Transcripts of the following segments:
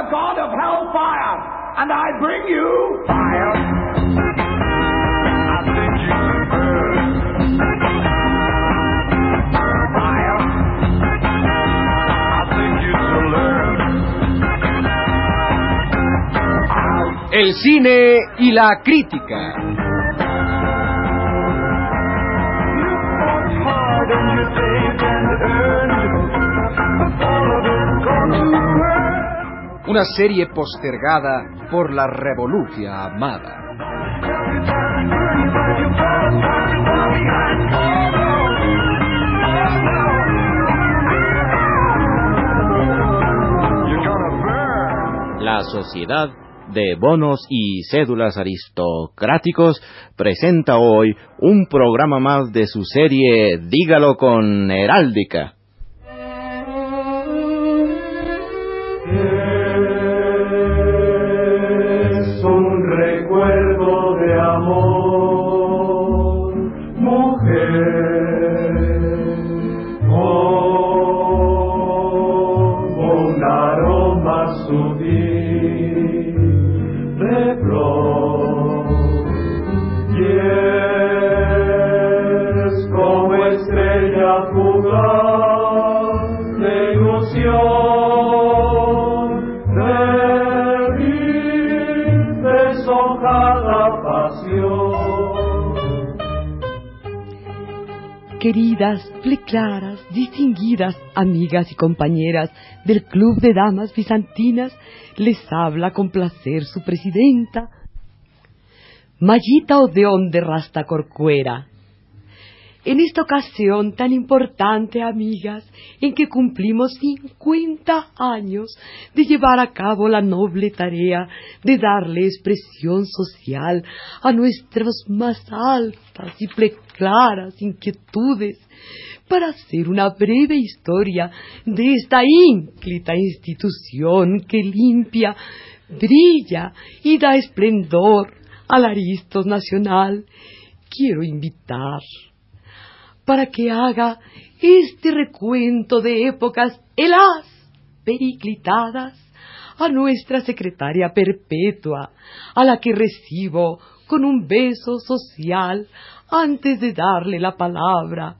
the god of hellfire, and I bring you fire. I think you burn. Fire. I think you learn. El cine y la crítica. You Una serie postergada por la revolución amada. La Sociedad de Bonos y Cédulas Aristocráticos presenta hoy un programa más de su serie Dígalo con Heráldica. Queridas, pleclaras, distinguidas amigas y compañeras del Club de Damas Bizantinas, les habla con placer su presidenta, Mayita Odeón de Rasta Corcuera. En esta ocasión tan importante, amigas, en que cumplimos 50 años de llevar a cabo la noble tarea de darle expresión social a nuestras más altas y preclaras inquietudes, para hacer una breve historia de esta ínclita institución que limpia, brilla y da esplendor al Aristos Nacional, quiero invitar para que haga este recuento de épocas helas periclitadas a nuestra secretaria perpetua, a la que recibo con un beso social antes de darle la palabra,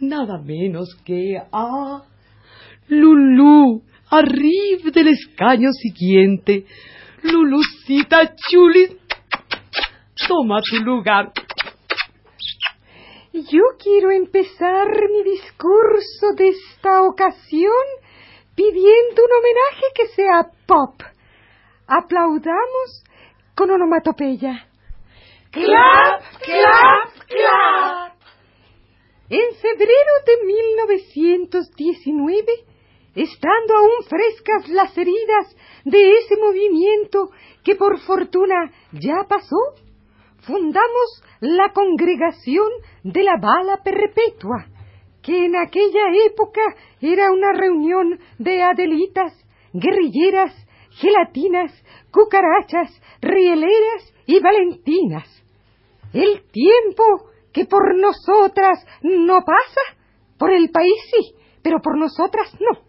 nada menos que a Lulú, arriba del escaño siguiente. Lulucita Chulis, toma tu lugar. Yo quiero empezar mi discurso de esta ocasión pidiendo un homenaje que sea pop. Aplaudamos con onomatopeya. Clap, clap, clap. En febrero de 1919, estando aún frescas las heridas de ese movimiento que por fortuna ya pasó, fundamos la congregación de la bala perpetua, que en aquella época era una reunión de adelitas, guerrilleras, gelatinas, cucarachas, rieleras y valentinas. El tiempo que por nosotras no pasa, por el país sí, pero por nosotras no.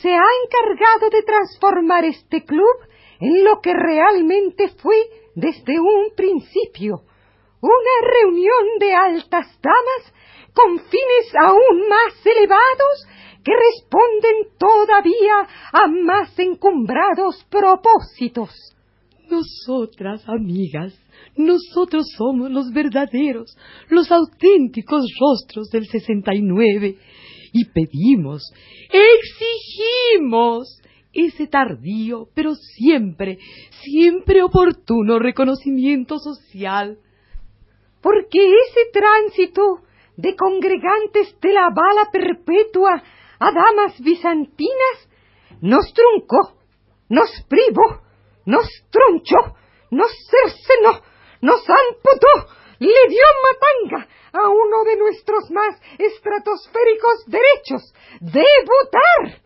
Se ha encargado de transformar este club en lo que realmente fue desde un principio, una reunión de altas damas con fines aún más elevados que responden todavía a más encumbrados propósitos. Nosotras, amigas, nosotros somos los verdaderos, los auténticos rostros del 69 y pedimos, exigimos ese tardío, pero siempre, siempre oportuno reconocimiento social. Porque ese tránsito de congregantes de la bala perpetua a damas bizantinas nos truncó, nos privó, nos tronchó, nos cercenó, nos amputó, le dio matanga a uno de nuestros más estratosféricos derechos de votar.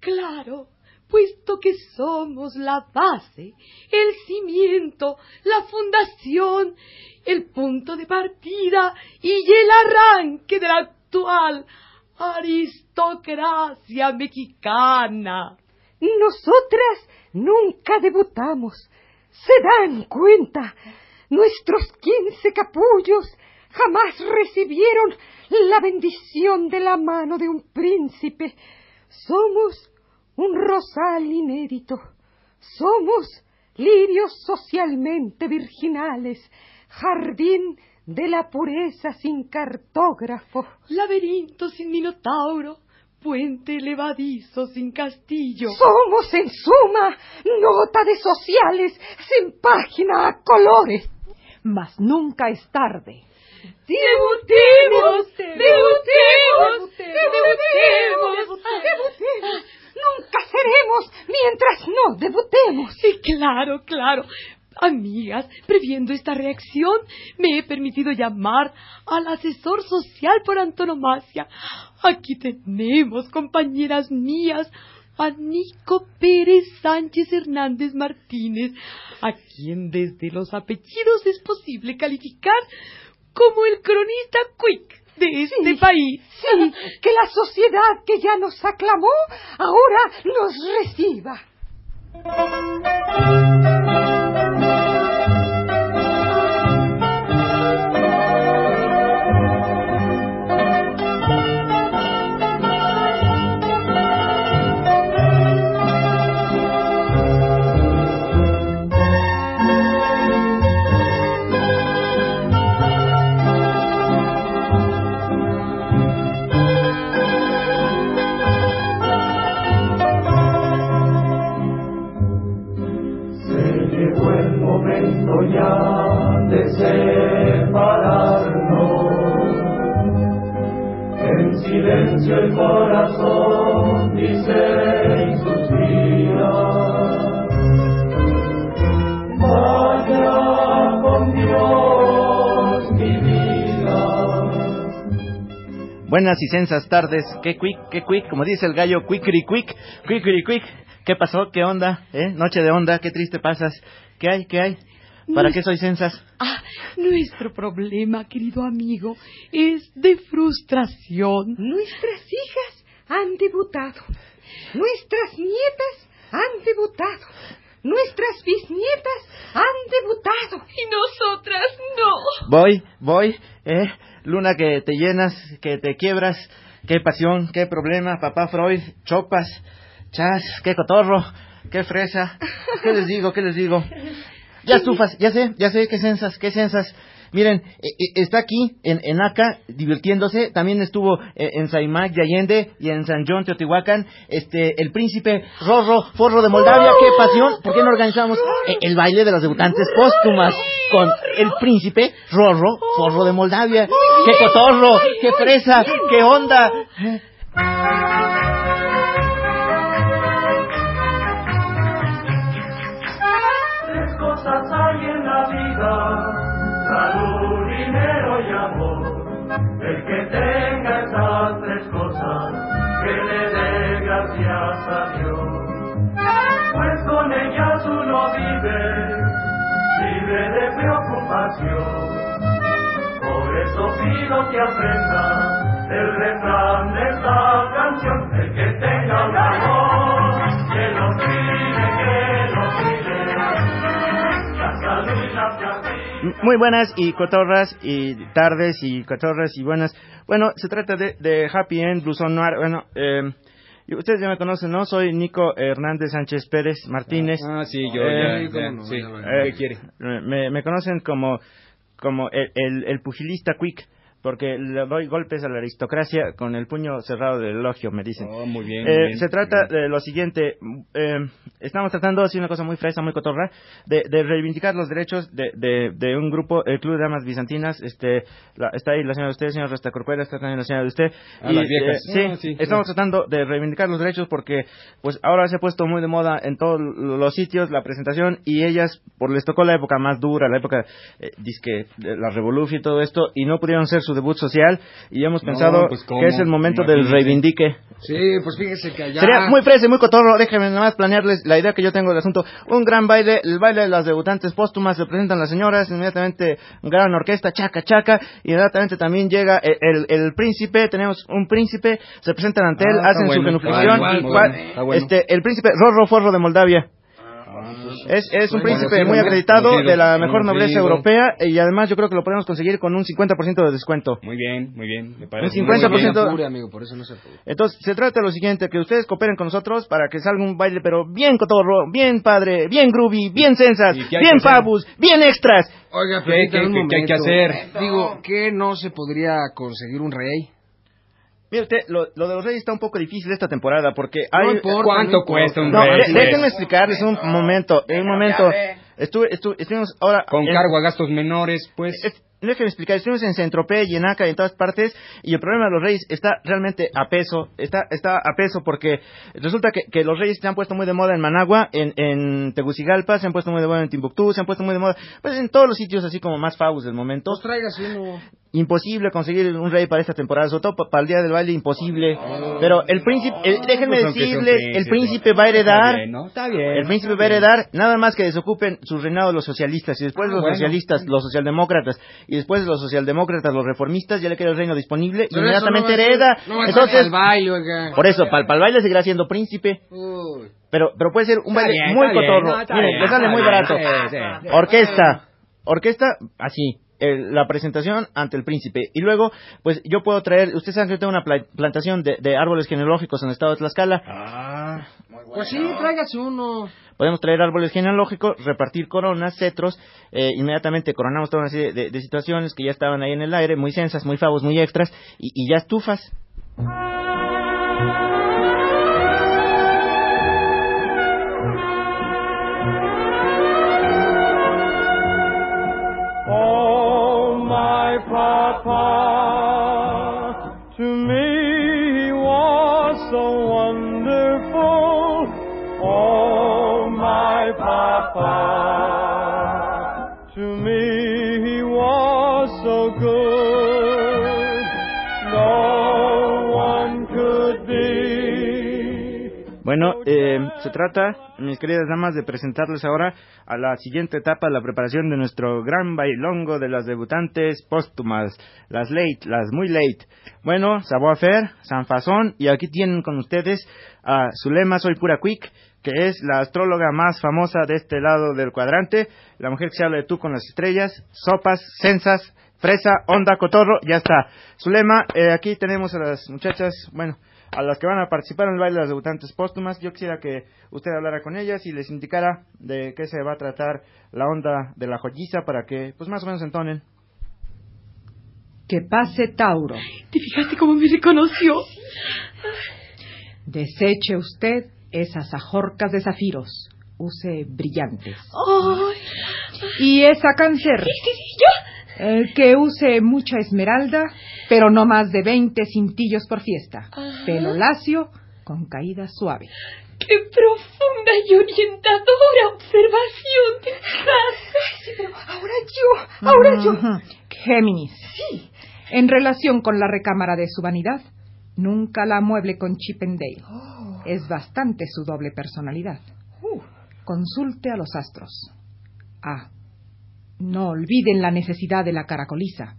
Claro, puesto que somos la base, el cimiento, la fundación, el punto de partida y el arranque de la actual aristocracia mexicana. Nosotras nunca debutamos. Se dan cuenta. Nuestros quince capullos jamás recibieron la bendición de la mano de un príncipe. Somos un rosal inédito. Somos lirios socialmente virginales, jardín de la pureza sin cartógrafo. Laberinto sin minotauro, puente levadizo sin castillo. Somos, en suma, nota de sociales sin página a colores. Mas nunca es tarde. ¡Debutemos! ¡Debutemos! ¡Debutemos! ¡Debutemos! Nunca seremos mientras no debutemos. Sí, claro, claro. Amigas, previendo esta reacción, me he permitido llamar al asesor social por antonomasia. Aquí tenemos, compañeras mías, a Nico Pérez Sánchez Hernández Martínez, a quien desde los apellidos es posible calificar como el cronista quick de este país. Sí, que la sociedad que ya nos aclamó ahora nos reciba. Buenas y sensas tardes. Qué quick, qué quick, como dice el gallo, quickly quick, quickly quick. ¿Qué pasó? ¿Qué onda? ¿Eh? Noche de onda, qué triste pasas. ¿Qué hay? ¿Qué hay? ¿Para qué soy sensas? Ah, nuestro problema, querido amigo, es de frustración. Nuestras hijas han debutado. Nuestras nietas han debutado. Nuestras bisnietas han debutado. Y nosotras no. Voy, voy, ¿eh? Luna que te llenas, que te quiebras. Qué pasión, qué problema, papá Freud, chopas, chas, qué cotorro, qué fresa. ¿Qué les digo? ¿Qué les digo? Ya estufas, ya sé, ya sé, qué sensas, qué sensas. Miren, eh, eh, está aquí, en, en Aca, divirtiéndose. También estuvo eh, en Saimac de Allende y en San John, Teotihuacán. Este, el príncipe Rorro, Forro de Moldavia. ¡Qué pasión! ¿Por qué no organizamos el baile de las debutantes póstumas con el príncipe Rorro, Forro de Moldavia? ¡Qué cotorro! ¡Qué fresa! ¡Qué onda! Pido que aprenda el refrán de esta canción. El que tenga un amor, que lo cuide, que lo cuide. La salud y la plata. Muy buenas y cotorras y tardes y cotorras y buenas. Bueno, se trata de, de Happy End, Blusón Noir. Bueno, eh, ustedes ya me conocen, ¿no? Soy Nico Hernández Sánchez Pérez Martínez. Ah, sí, yo Eh, ya, ya, no, sí. Eh, ¿Qué quiere? Me, me conocen como, como el, el, el pugilista quick, porque le doy golpes a la aristocracia con el puño cerrado del elogio, me dicen. Oh, muy bien. Eh, muy bien. se trata de lo siguiente, eh, estamos tratando, así una cosa muy fresa, muy cotorra, de, de reivindicar los derechos de, de, de un grupo, el Club de Damas Bizantinas, este, la- está ahí la señora de usted, señor Resta Corcuera, está también la señora de usted. Ah, las viejas. eh, sí, Ah, sí, estamos sí. tratando de reivindicar los derechos porque, pues, ahora se ha puesto muy de moda en todos los sitios la presentación y ellas, por les tocó la época más dura, la época, eh, disque, la revolución y todo esto, y no pudieron ser su debut social y hemos No, pensado pues, que es el momento del reivindique. Sí, pues fíjese que allá... Sería muy fresa y muy cotorro, déjenme nada más planearles la idea que yo tengo del asunto. Un gran baile, el baile de las debutantes póstumas, se presentan las señoras, inmediatamente gran orquesta, chaca, chaca, y inmediatamente también llega el, el- el príncipe, tenemos un príncipe, se presentan ante él, Ah, hacen su bueno, genuflexión, bueno, bueno. este, el príncipe Rorro Forro de Moldavia. Es, es un Bueno, príncipe sí, muy acreditado de la mejor conocido. nobleza europea y además yo creo que lo podemos conseguir con un 50% de descuento. Muy bien, muy bien. Me Un parece 50% muy bien. No se apure, amigo, por eso no se apure. Entonces, se trata de lo siguiente, que ustedes cooperen con nosotros para que salga un baile, pero bien cotorro, bien padre, bien groovy, bien sensas, ¿Y qué hay bien fabus, bien extras. Oiga, ¿Qué- permítame qué- un qué- qué hay que hacer? Digo, ¿qué no se podría conseguir un rey? Mire usted, lo, lo de los reyes está un poco difícil esta temporada porque No hay... importa, ¿Cuánto no cuesta un No, déjenme explicarles un momento, un momento. Estuve, estuve, estuvimos ahora... Con en- cargo a gastos menores, pues. Es- Déjenme explicar, estuvimos en Centropé y en Aca y en todas partes y el problema de los reyes está realmente a peso, está, está a peso porque resulta que, que los reyes se han puesto muy de moda en Managua, en, en Tegucigalpa, se han puesto muy de moda en Timbuktu, se han puesto muy de moda, pues en todos los sitios así como más faus del momento. Pues tráigase uno. Imposible conseguir un rey para esta temporada, sobre todo pa- para el día del baile, imposible. Pero el príncipe, el- déjenme Pues decirles, el príncipe. va a heredar, Está bien, ¿no? Está bien. el príncipe va a heredar nada más que desocupen su reinado los socialistas y después Ah, los bueno. socialistas, los socialdemócratas y después los socialdemócratas, los reformistas, ya le queda el reino disponible y inmediatamente no hereda. No Entonces, al baile, oiga. por eso, para el baile seguirá siendo príncipe, Uy. pero pero puede ser un Está baile bien, muy bien, cotorro. no, Miren, bien, le sale muy barato. sí, sí. Orquesta, orquesta, así. El- la presentación ante el príncipe y luego pues yo puedo traer ustedes saben que yo tengo una pla- plantación de, de árboles genealógicos en el estado de Tlaxcala Ah, Pues sí, tráigase uno. podemos traer árboles genealógicos, repartir coronas, cetros, eh, inmediatamente coronamos toda una serie de, de situaciones que ya estaban ahí en el aire, muy sensas, muy favos, muy extras, y, y ya estufas. Oh, Bueno, eh, se trata, mis queridas damas, de presentarles ahora a la siguiente etapa de la preparación de nuestro gran bailongo de las debutantes póstumas, las late, las muy late. Bueno, savoir faire, San Fasón, y aquí tienen con ustedes a Zulema Soy Pura Quick, que es la astróloga más famosa de este lado del cuadrante, la mujer que se habla de tú con las estrellas, sopas, censas, fresa, onda, cotorro, ya está. Zulema, eh, aquí tenemos a las muchachas, bueno, a las que van a participar en el baile de las debutantes póstumas. Yo quisiera que usted hablara con ellas y les indicara de qué se va a tratar la onda de la joyiza para que, pues más o menos entonen. Que pase Tauro. ¿Te fijaste cómo me reconoció? Deseche usted esas ajorcas de zafiros. Use brillantes. Ay, Y esa cáncer. sí, sí, yo. Eh, que use mucha esmeralda, pero no más de 20 cintillos por fiesta. Ajá. Pelo lacio con caída suave. ¡Qué profunda y orientadora observación pero ahora yo, ahora yo. Géminis. Sí. En relación con la recámara de su vanidad, nunca la mueble con Chippendale. Oh. Es bastante su doble personalidad. Uh. Consulte a los astros. Ah, no olviden la necesidad de la caracoliza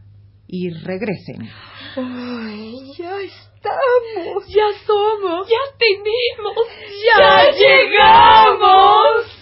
y regresen. Ay, ya estamos. Ya somos. Ya tenemos. Ya, llegamos.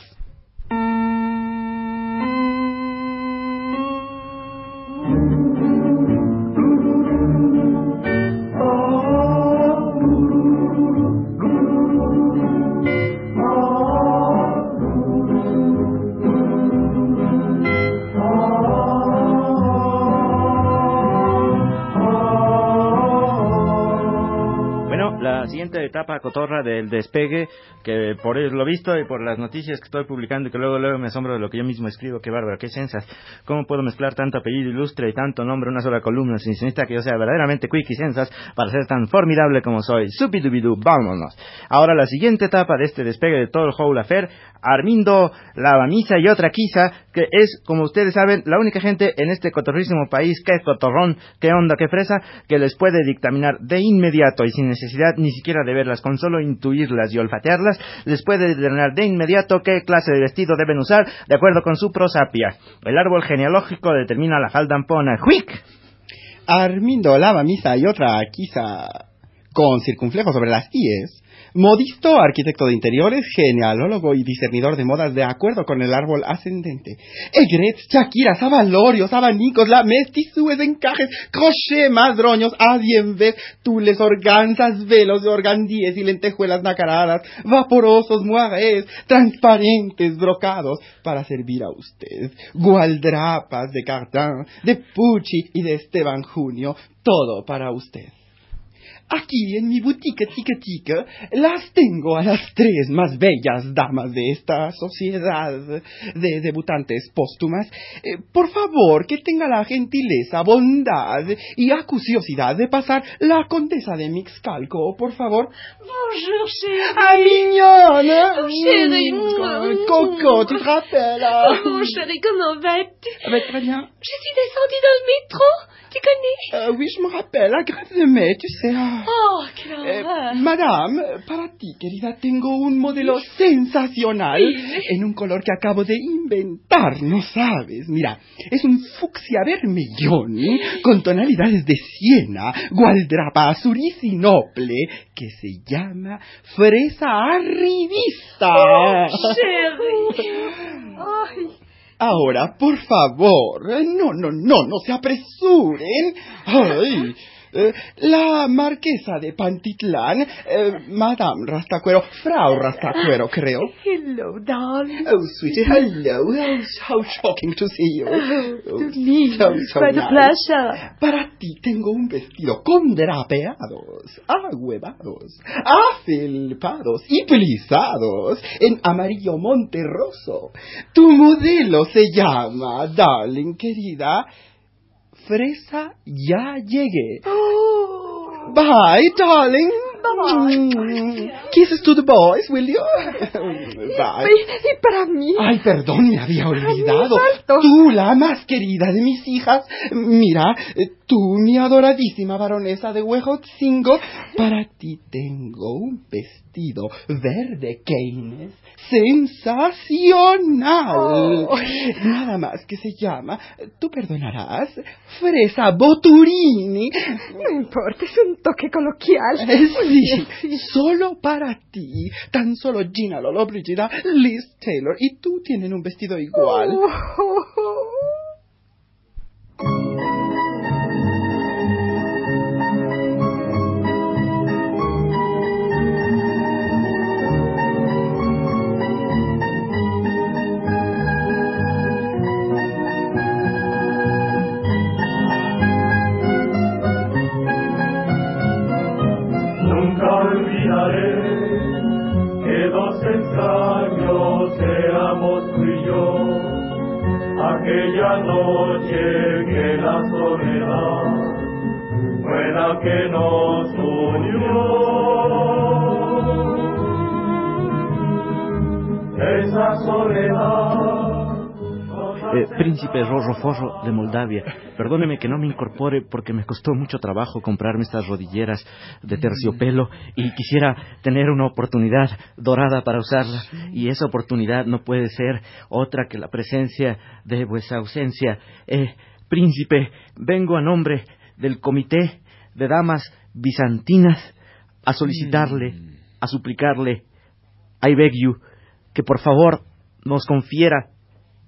siguiente etapa cotorra del despegue, que por lo visto y por las noticias que estoy publicando y que luego luego me asombro de lo que yo mismo escribo, qué bárbaro, qué sensas. ¿Cómo puedo mezclar tanto apellido ilustre y tanto nombre en una sola columna? Se necesita que yo sea verdaderamente quick y sensas para ser tan formidable como soy. Supidubidú, vámonos. Ahora la siguiente etapa de este despegue de todo el whole affair, Armindo, Lavamisa y otra quizá, que es, como ustedes saben, la única gente en este cotorrísimo país, que cotorrón, qué onda, qué fresa, que les puede dictaminar de inmediato y sin necesidad ni siquiera de verlas, con solo intuirlas y olfatearlas, les puede determinar de inmediato qué clase de vestido deben usar de acuerdo con su prosapia. El árbol genealógico determina la faldampona. ¡Juic! Armindo lava misa y otra quizá con circunflejo sobre las IES. Modisto, arquitecto de interiores, genealólogo y discernidor de modas de acuerdo con el árbol ascendente. Egret, Shakiras, avalorios, abanicos, lames, tisúes, encajes, crochet, madroños, adienves, tules, organzas, velos de organdíes y lentejuelas nacaradas, vaporosos, muagues, transparentes, brocados, para servir a usted. Gualdrapas de Cardin, de Pucci y de Esteban Junio, todo para usted. Aquí en mi boutique tica las tengo a las tres más bellas damas de esta sociedad de debutantes póstumas. Eh, por favor, que tenga la gentileza, bondad y acuciosidad de pasar la condesa de Mixcalco, por favor. Bonjour, chérie. Ah, mignonne Oh, chérie. Mm, Coco, tu te rappelles? Oh, chérie, comment vas-tu Ah ben, Très bien. Je suis descendue dans le métro. Tu connais Euh, oui, je me rappelle, la grève de mai, tu sais. ah. Oh, quelle Eh, horreur. madame, para ti, querida, tengo un modelo sensacional Dime. en un color que acabo de inventar, no sabes. Mira, es un fucsia vermellón con tonalidades de siena, gualdrapa azuricinople, que se llama fresa arribista. Oh, chérie. Ay, Ahora, por favor, no, no, no, no se apresuren. Ay, eh, la marquesa de Pantitlán, eh, Madame Rastacuero, Frau Rastacuero, creo. hello, darling. Oh, sweetie, hello. Oh, how shocking to see you. Oh, To me, so, so quite a nice. pleasure. Para ti tengo un vestido con drapeados, ahuevados, afelpados y plisados en amarillo monterroso. Tu modelo se llama, darling querida, Fresa Ya Llegué. Oh, Bye, darling. Bye. Mm. Kisses to the boys, will you? Bye. y, y para mí. Ay, perdón, me había olvidado. Tú, la más querida de mis hijas. Mira, eh, tú, mi adoradísima baronesa de Huejotzingo, para ti tengo un vestido verde Keynes sensacional. Oh. Nada más que se llama, tú perdonarás, Fresa Boturini. No importa, es un toque coloquial. Eh, Sí, solo para ti. Tan solo Gina Lollobrigida, Liz Taylor y tú tienen un vestido igual. Oh, príncipe Rorro Forro de Moldavia, perdóneme que no me incorpore porque me costó mucho trabajo comprarme estas rodilleras de terciopelo y quisiera tener una oportunidad dorada para usarla y esa oportunidad no puede ser otra que la presencia de vuestra ausencia. Eh, príncipe, vengo a nombre del Comité de Damas Bizantinas a solicitarle, a suplicarle, I beg you, que por favor nos confiera,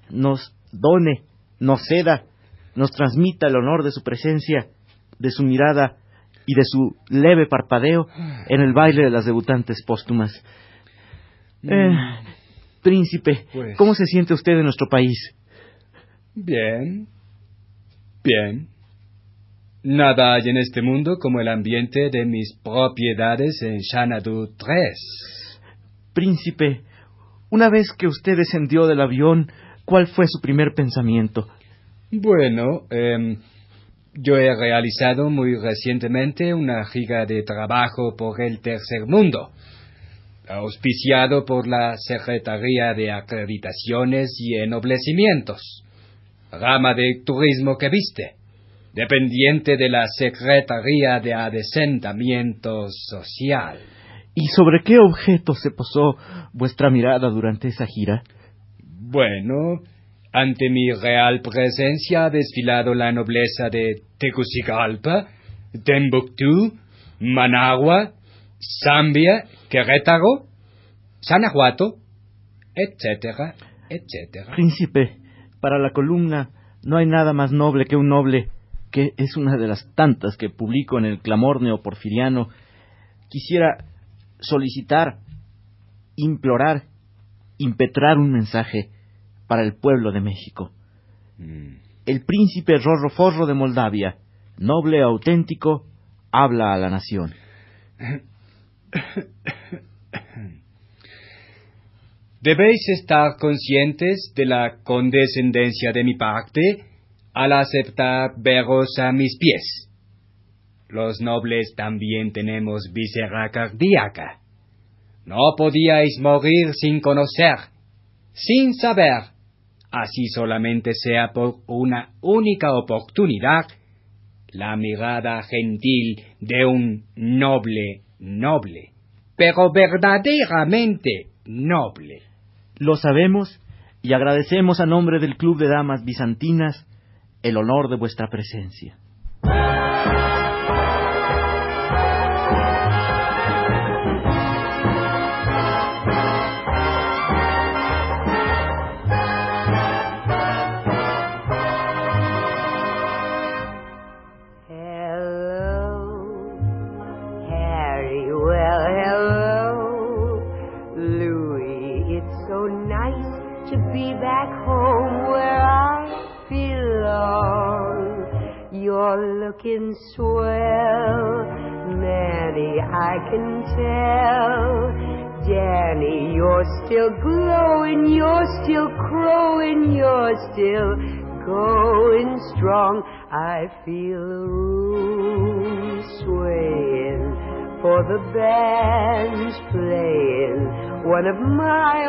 nos done, nos ceda, nos transmita el honor de su presencia, de su mirada y de su leve parpadeo en el baile de las debutantes póstumas. Eh, príncipe, Pues- ¿cómo se siente usted en nuestro país? Bien. Bien. Nada hay en este mundo como el ambiente de mis propiedades en Xanadu 3. Príncipe, una vez que usted descendió del avión, ¿cuál fue su primer pensamiento? Bueno, em, yo he realizado muy recientemente una giga de trabajo por el tercer mundo, auspiciado por la Secretaría de Acreditaciones y Ennoblecimientos, rama de turismo que viste, dependiente de la Secretaría de Adesentamiento Social. ¿Y sobre qué objeto se posó vuestra mirada durante esa gira? Bueno, ante mi real presencia ha desfilado la nobleza de Tegucigalpa, Timbuktu, Managua, Zambia, Querétaro, Sanajuato, etcétera, etcétera. Príncipe, para la columna no hay nada más noble que un noble, que es una de las tantas que publico en el clamor neoporfiriano. Quisiera solicitar, implorar, impetrar un mensaje para el pueblo de México. El príncipe Rorro Forro de Moldavia, noble auténtico, habla a la nación. Debéis estar conscientes de la condescendencia de mi parte al aceptar veros a mis pies. Los nobles también tenemos visera cardíaca. No podíais morir sin conocer, sin saber, así solamente sea por una única oportunidad, la mirada gentil de un noble noble, pero verdaderamente noble. Lo sabemos y agradecemos a nombre del Club de Damas Bizantinas el honor de vuestra presencia. Looking swell. Nanny, I can tell. Danny, you're still glowing, you're still crowing, you're still going strong. I feel the room swaying, for the band's playing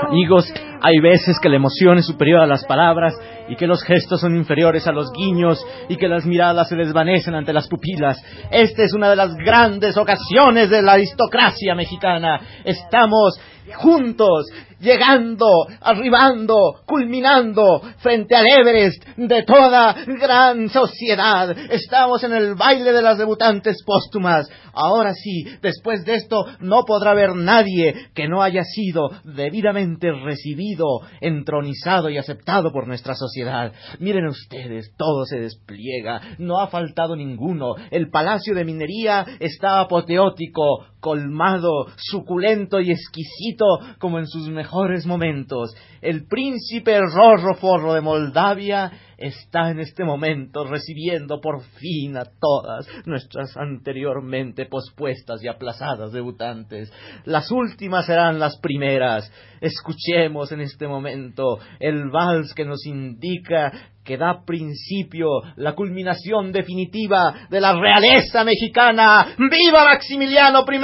Amigos, hay veces que la emoción es superior a las palabras y que los gestos son inferiores a los guiños y que las miradas se desvanecen ante las pupilas. Esta es una de las grandes ocasiones de la aristocracia mexicana. Estamos juntos, llegando, arribando, culminando frente al Everest de toda gran sociedad. Estamos en el baile de las debutantes póstumas. Ahora sí, después de esto no podrá haber nadie que no haya sido debidamente recibido, entronizado y aceptado por nuestra sociedad. Miren ustedes, todo se despliega, no ha faltado ninguno. El palacio de minería está apoteótico, colmado, suculento y exquisito como en sus mejores momentos. El príncipe Rorro Forro de Moldavia está en este momento recibiendo por fin a todas nuestras anteriormente pospuestas y aplazadas debutantes. Las últimas serán las primeras. Escuchemos en este momento el vals que nos indica que da principio la culminación definitiva de la realeza mexicana. ¡Viva Maximiliano I!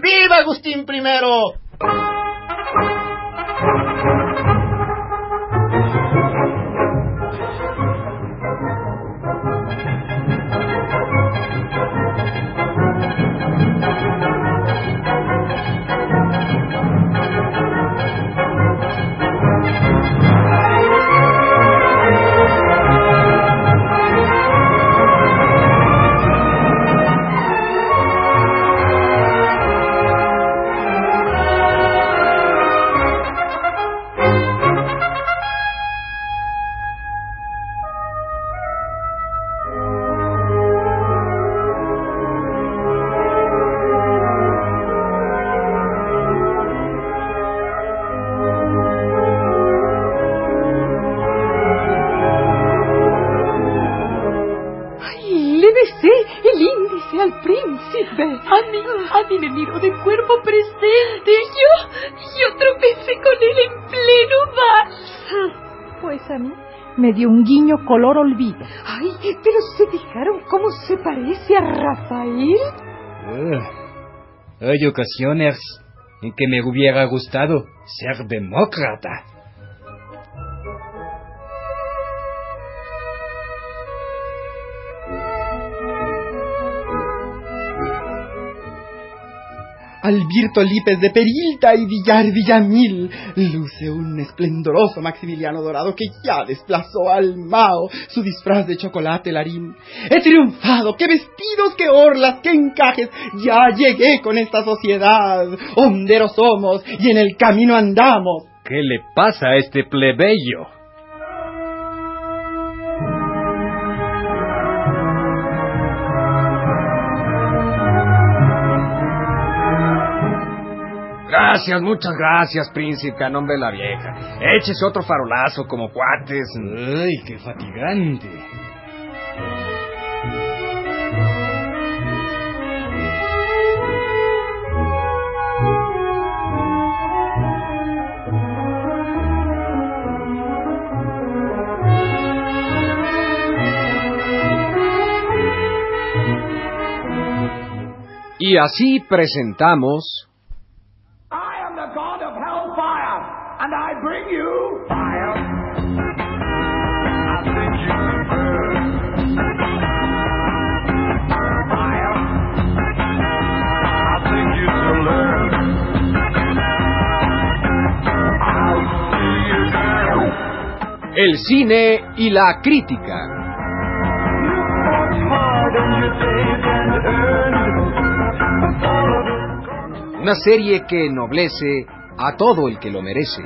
¡Viva Agustín I! Color olvido. Ay, pero ¿se fijaron cómo se parece a Rafael? Uh, hay ocasiones en que me hubiera gustado ser demócrata. Albirto Lípez de Perilta y Villar Villamil luce un esplendoroso Maximiliano Dorado que ya desplazó al Mao su disfraz de chocolate larín. He triunfado, qué vestidos, qué orlas, qué encajes, ya llegué con esta sociedad. Honderos somos y en el camino andamos. ¿Qué le pasa a este plebeyo? Gracias, muchas gracias, príncipe, a nombre de la vieja. Échese otro farolazo como cuates. ¡Ay, qué fatigante! Y así presentamos el cine y la crítica. Una serie que ennoblece a todo el que lo merece.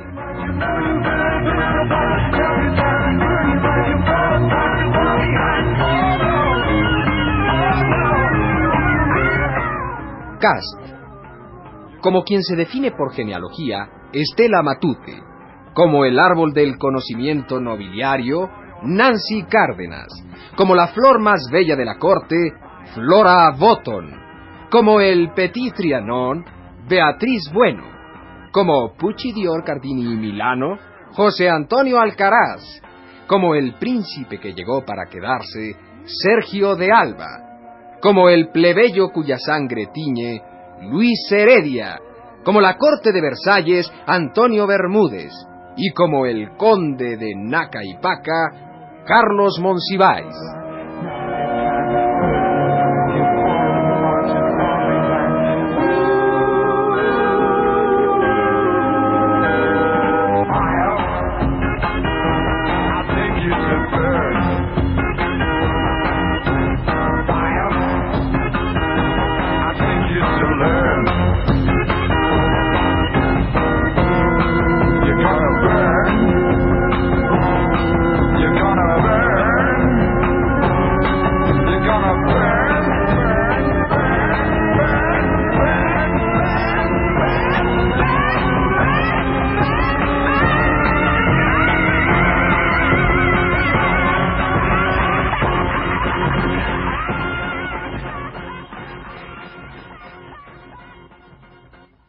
Cast. Como quien se define por genealogía, Estela Matute. Como el árbol del conocimiento nobiliario, Nancy Cárdenas. Como la flor más bella de la corte, Flora Botton. Como el Petit Trianon, Beatriz Bueno. Como Pucci Dior Cardini Milano, José Antonio Alcaraz. Como el príncipe que llegó para quedarse, Sergio de Alba. Como el plebeyo cuya sangre tiñe, Luis Heredia. Como la corte de Versalles, Antonio Bermúdez. Y como el conde de Naca y Paca, Carlos Monsiváis.